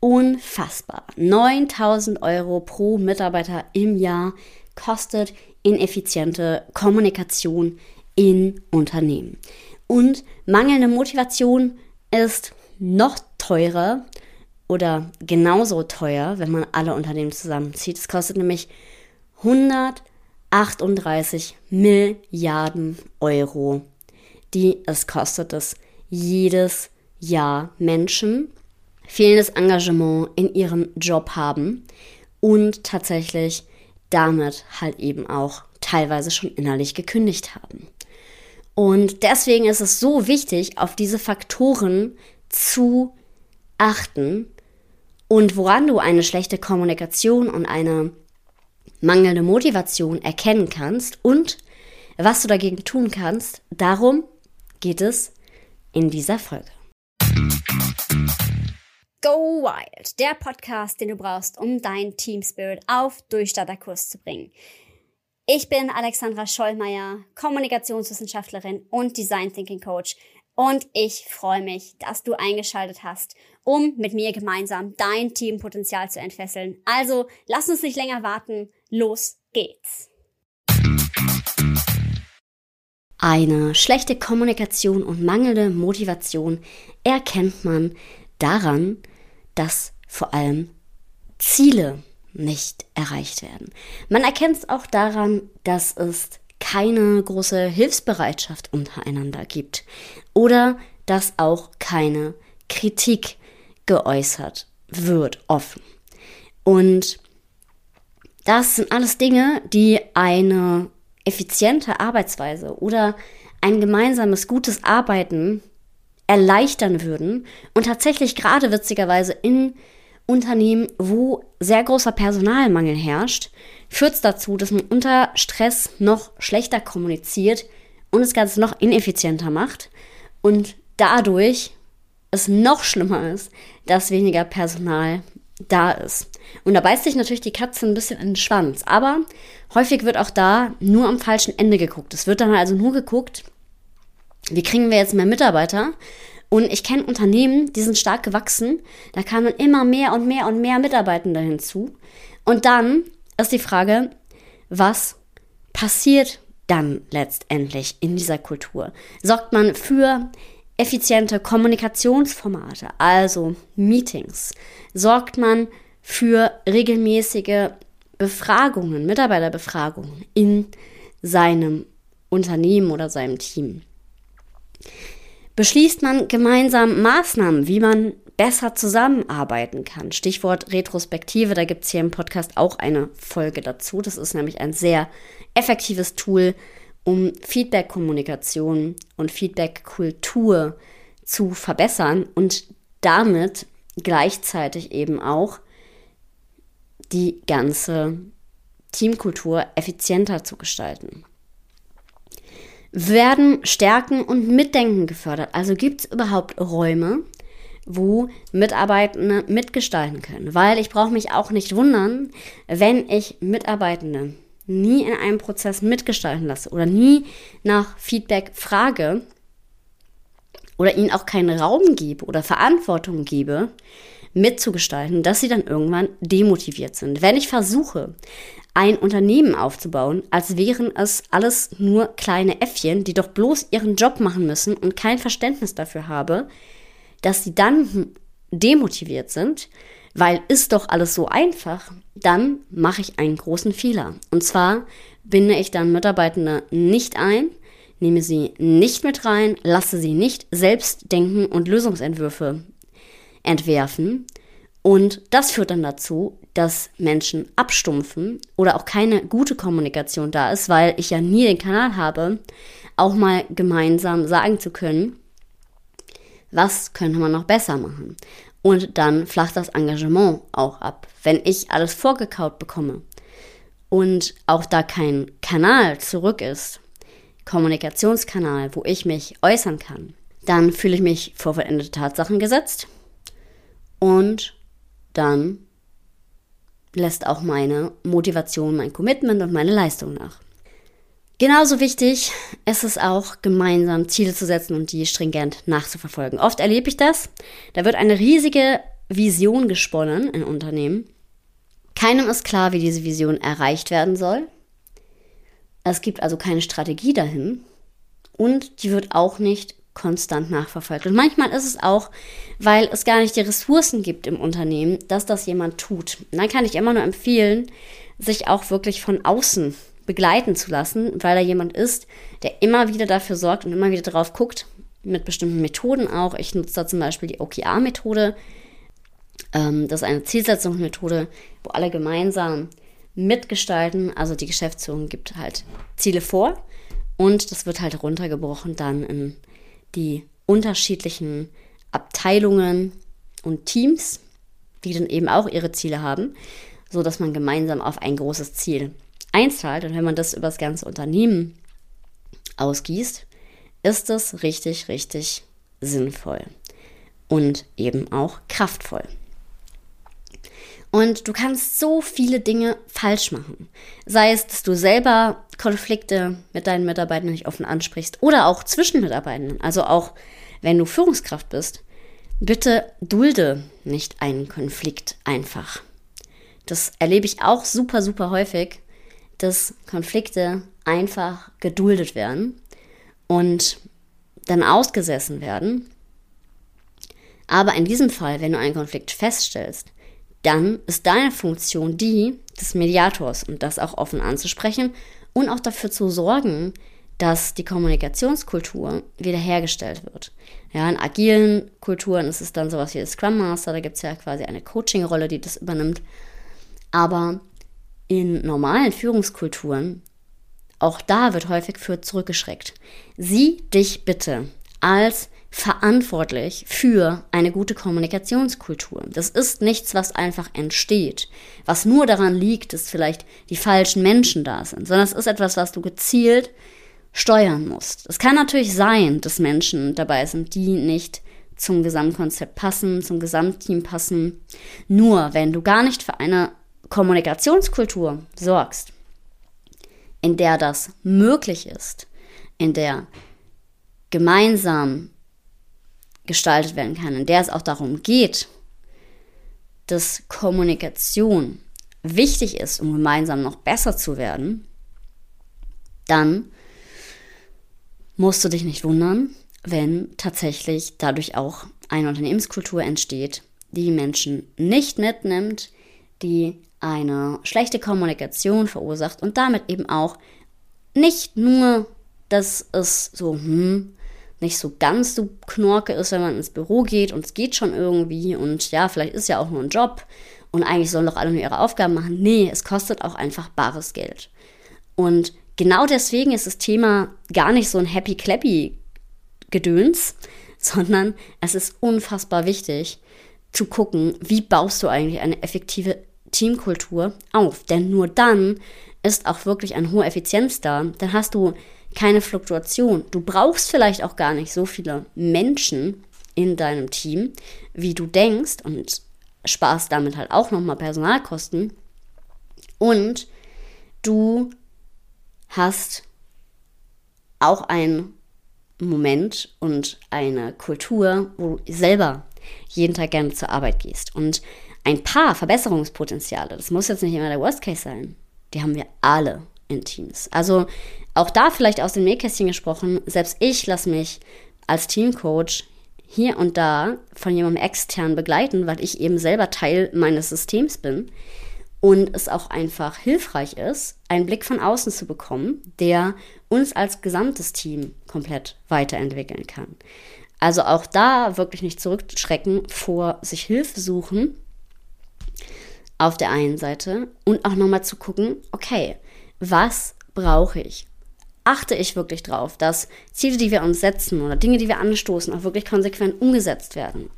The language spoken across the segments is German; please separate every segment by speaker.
Speaker 1: unfassbar. 9000 Euro pro Mitarbeiter im Jahr kostet ineffiziente Kommunikation in Unternehmen. Und mangelnde Motivation ist noch teurer oder genauso teuer, wenn man alle Unternehmen zusammenzieht. Es kostet nämlich 138 Milliarden Euro, die es kostet es jedes Jahr Menschen fehlendes Engagement in ihrem Job haben und tatsächlich damit halt eben auch teilweise schon innerlich gekündigt haben. Und deswegen ist es so wichtig, auf diese Faktoren zu achten und woran du eine schlechte Kommunikation und eine mangelnde Motivation erkennen kannst und was du dagegen tun kannst, darum geht es in dieser Folge. Go Wild, der Podcast, den du brauchst, um dein Team Spirit auf Durchstarterkurs zu bringen. Ich bin Alexandra Schollmeier, Kommunikationswissenschaftlerin und Design Thinking Coach und ich freue mich, dass du eingeschaltet hast, um mit mir gemeinsam dein Teampotenzial zu entfesseln. Also lass uns nicht länger warten, los geht's. Eine schlechte Kommunikation und mangelnde Motivation erkennt man daran, dass vor allem Ziele nicht erreicht werden. Man erkennt es auch daran, dass es keine große Hilfsbereitschaft untereinander gibt oder dass auch keine Kritik geäußert wird offen. Und das sind alles Dinge, die eine effiziente Arbeitsweise oder ein gemeinsames gutes Arbeiten erleichtern würden und tatsächlich gerade witzigerweise in Unternehmen, wo sehr großer Personalmangel herrscht, führt es dazu, dass man unter Stress noch schlechter kommuniziert und das Ganze noch ineffizienter macht und dadurch es noch schlimmer ist, dass weniger Personal da ist. Und da beißt sich natürlich die Katze ein bisschen in den Schwanz. Aber häufig wird auch da nur am falschen Ende geguckt. Es wird dann also nur geguckt, wie kriegen wir jetzt mehr Mitarbeiter? Und ich kenne Unternehmen, die sind stark gewachsen. Da kamen immer mehr und mehr und mehr Mitarbeitende hinzu. Und dann ist die Frage, was passiert dann letztendlich in dieser Kultur? Sorgt man für effiziente Kommunikationsformate, also Meetings? Sorgt man für regelmäßige Befragungen, Mitarbeiterbefragungen in seinem Unternehmen oder seinem Team? Beschließt man gemeinsam Maßnahmen, wie man besser zusammenarbeiten kann? Stichwort Retrospektive, da gibt es hier im Podcast auch eine Folge dazu. Das ist nämlich ein sehr effektives Tool, um Feedback-Kommunikation und Feedback-Kultur zu verbessern und damit gleichzeitig eben auch die ganze Teamkultur effizienter zu gestalten werden Stärken und Mitdenken gefördert. Also gibt es überhaupt Räume, wo Mitarbeitende mitgestalten können. Weil ich brauche mich auch nicht wundern, wenn ich Mitarbeitende nie in einem Prozess mitgestalten lasse oder nie nach Feedback frage oder ihnen auch keinen Raum gebe oder Verantwortung gebe, mitzugestalten, dass sie dann irgendwann demotiviert sind. Wenn ich versuche, ein Unternehmen aufzubauen, als wären es alles nur kleine Äffchen, die doch bloß ihren Job machen müssen und kein Verständnis dafür habe, dass sie dann demotiviert sind, weil ist doch alles so einfach, dann mache ich einen großen Fehler. Und zwar binde ich dann Mitarbeitende nicht ein, nehme sie nicht mit rein, lasse sie nicht selbst denken und Lösungsentwürfe entwerfen. Und das führt dann dazu, dass Menschen abstumpfen oder auch keine gute Kommunikation da ist, weil ich ja nie den Kanal habe, auch mal gemeinsam sagen zu können, was könnte man noch besser machen. Und dann flacht das Engagement auch ab. Wenn ich alles vorgekaut bekomme und auch da kein Kanal zurück ist, Kommunikationskanal, wo ich mich äußern kann, dann fühle ich mich vor vollendete Tatsachen gesetzt und dann lässt auch meine Motivation, mein Commitment und meine Leistung nach. Genauso wichtig ist es auch, gemeinsam Ziele zu setzen und die stringent nachzuverfolgen. Oft erlebe ich das. Da wird eine riesige Vision gesponnen in Unternehmen. Keinem ist klar, wie diese Vision erreicht werden soll. Es gibt also keine Strategie dahin und die wird auch nicht konstant nachverfolgt. Und manchmal ist es auch, weil es gar nicht die Ressourcen gibt im Unternehmen, dass das jemand tut. Und dann kann ich immer nur empfehlen, sich auch wirklich von außen begleiten zu lassen, weil da jemand ist, der immer wieder dafür sorgt und immer wieder drauf guckt, mit bestimmten Methoden auch. Ich nutze da zum Beispiel die OKR-Methode. Ähm, das ist eine Zielsetzungsmethode, wo alle gemeinsam mitgestalten. Also die Geschäftsführung gibt halt Ziele vor und das wird halt runtergebrochen dann in die unterschiedlichen Abteilungen und Teams, die dann eben auch ihre Ziele haben, so dass man gemeinsam auf ein großes Ziel einzahlt. Und wenn man das über das ganze Unternehmen ausgießt, ist es richtig, richtig sinnvoll und eben auch kraftvoll. Und du kannst so viele Dinge falsch machen. Sei es, dass du selber Konflikte mit deinen Mitarbeitern nicht offen ansprichst oder auch zwischen Mitarbeitern. Also auch wenn du Führungskraft bist. Bitte dulde nicht einen Konflikt einfach. Das erlebe ich auch super, super häufig, dass Konflikte einfach geduldet werden und dann ausgesessen werden. Aber in diesem Fall, wenn du einen Konflikt feststellst, dann ist deine Funktion die des Mediators und das auch offen anzusprechen und auch dafür zu sorgen, dass die Kommunikationskultur wiederhergestellt wird. Ja, in agilen Kulturen ist es dann sowas wie Scrum Master, da gibt es ja quasi eine Coaching-Rolle, die das übernimmt. Aber in normalen Führungskulturen, auch da wird häufig für zurückgeschreckt. Sieh dich bitte als verantwortlich für eine gute Kommunikationskultur. Das ist nichts, was einfach entsteht, was nur daran liegt, dass vielleicht die falschen Menschen da sind, sondern es ist etwas, was du gezielt steuern musst. Es kann natürlich sein, dass Menschen dabei sind, die nicht zum Gesamtkonzept passen, zum Gesamtteam passen. Nur wenn du gar nicht für eine Kommunikationskultur sorgst, in der das möglich ist, in der gemeinsam gestaltet werden kann, in der es auch darum geht, dass Kommunikation wichtig ist, um gemeinsam noch besser zu werden, dann musst du dich nicht wundern, wenn tatsächlich dadurch auch eine Unternehmenskultur entsteht, die Menschen nicht mitnimmt, die eine schlechte Kommunikation verursacht und damit eben auch nicht nur, dass es so, hm, nicht so ganz so knorke ist, wenn man ins Büro geht und es geht schon irgendwie und ja, vielleicht ist ja auch nur ein Job und eigentlich sollen doch alle nur ihre Aufgaben machen. Nee, es kostet auch einfach bares Geld. Und genau deswegen ist das Thema gar nicht so ein Happy Clappy Gedöns, sondern es ist unfassbar wichtig zu gucken, wie baust du eigentlich eine effektive Teamkultur auf. Denn nur dann ist auch wirklich eine hohe Effizienz da. Dann hast du keine Fluktuation. Du brauchst vielleicht auch gar nicht so viele Menschen in deinem Team, wie du denkst und sparst damit halt auch nochmal Personalkosten. Und du hast auch einen Moment und eine Kultur, wo du selber jeden Tag gerne zur Arbeit gehst. Und ein paar Verbesserungspotenziale, das muss jetzt nicht immer der Worst Case sein, die haben wir alle in Teams. Also auch da vielleicht aus dem Nähkästchen gesprochen, selbst ich lasse mich als Teamcoach hier und da von jemandem extern begleiten, weil ich eben selber Teil meines Systems bin und es auch einfach hilfreich ist, einen Blick von außen zu bekommen, der uns als gesamtes Team komplett weiterentwickeln kann. Also auch da wirklich nicht zurückschrecken vor sich Hilfe suchen auf der einen Seite und auch nochmal zu gucken, okay, was brauche ich? Achte ich wirklich drauf, dass Ziele, die wir uns setzen oder Dinge, die wir anstoßen, auch wirklich konsequent umgesetzt werden?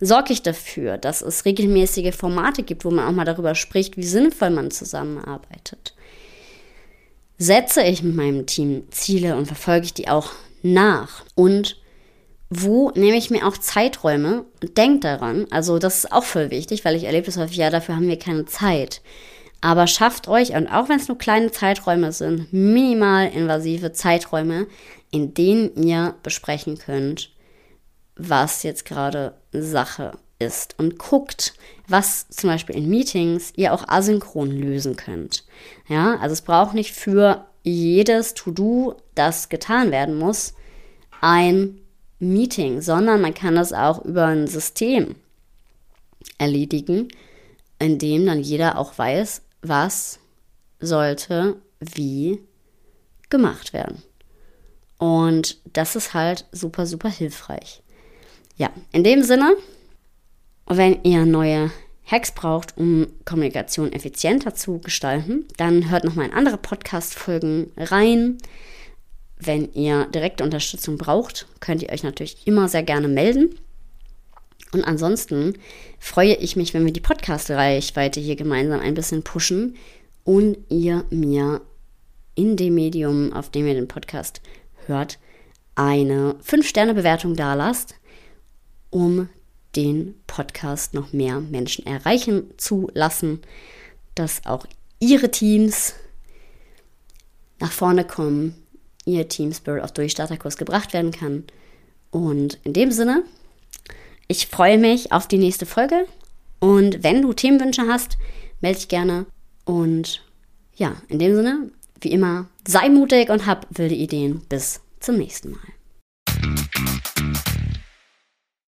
Speaker 1: Sorge ich dafür, dass es regelmäßige Formate gibt, wo man auch mal darüber spricht, wie sinnvoll man zusammenarbeitet? Setze ich mit meinem Team Ziele und verfolge ich die auch nach? Und wo nehme ich mir auch Zeiträume und denke daran, also das ist auch voll wichtig, weil ich erlebe das häufig, ja, dafür haben wir keine Zeit. Aber schafft euch, und auch wenn es nur kleine Zeiträume sind, minimal invasive Zeiträume, in denen ihr besprechen könnt, was jetzt gerade Sache ist und guckt, was zum Beispiel in Meetings ihr auch asynchron lösen könnt. Ja, also es braucht nicht für jedes To-Do, das getan werden muss, ein Meeting, sondern man kann das auch über ein System erledigen, in dem dann jeder auch weiß, was sollte wie gemacht werden. Und das ist halt super, super hilfreich. Ja, in dem Sinne, wenn ihr neue Hacks braucht, um Kommunikation effizienter zu gestalten, dann hört nochmal in andere Podcast-Folgen rein. Wenn ihr direkte Unterstützung braucht, könnt ihr euch natürlich immer sehr gerne melden. Und ansonsten freue ich mich, wenn wir die Podcast-Reichweite hier gemeinsam ein bisschen pushen und ihr mir in dem Medium, auf dem ihr den Podcast hört, eine 5-Sterne-Bewertung dalasst, um den Podcast noch mehr Menschen erreichen zu lassen, dass auch ihre Teams nach vorne kommen, ihr Team Spirit of Durchstarterkurs gebracht werden kann. Und in dem Sinne, ich freue mich auf die nächste Folge. Und wenn du Themenwünsche hast, melde dich gerne. Und ja, in dem Sinne, wie immer, sei mutig und hab wilde Ideen. Bis zum nächsten Mal.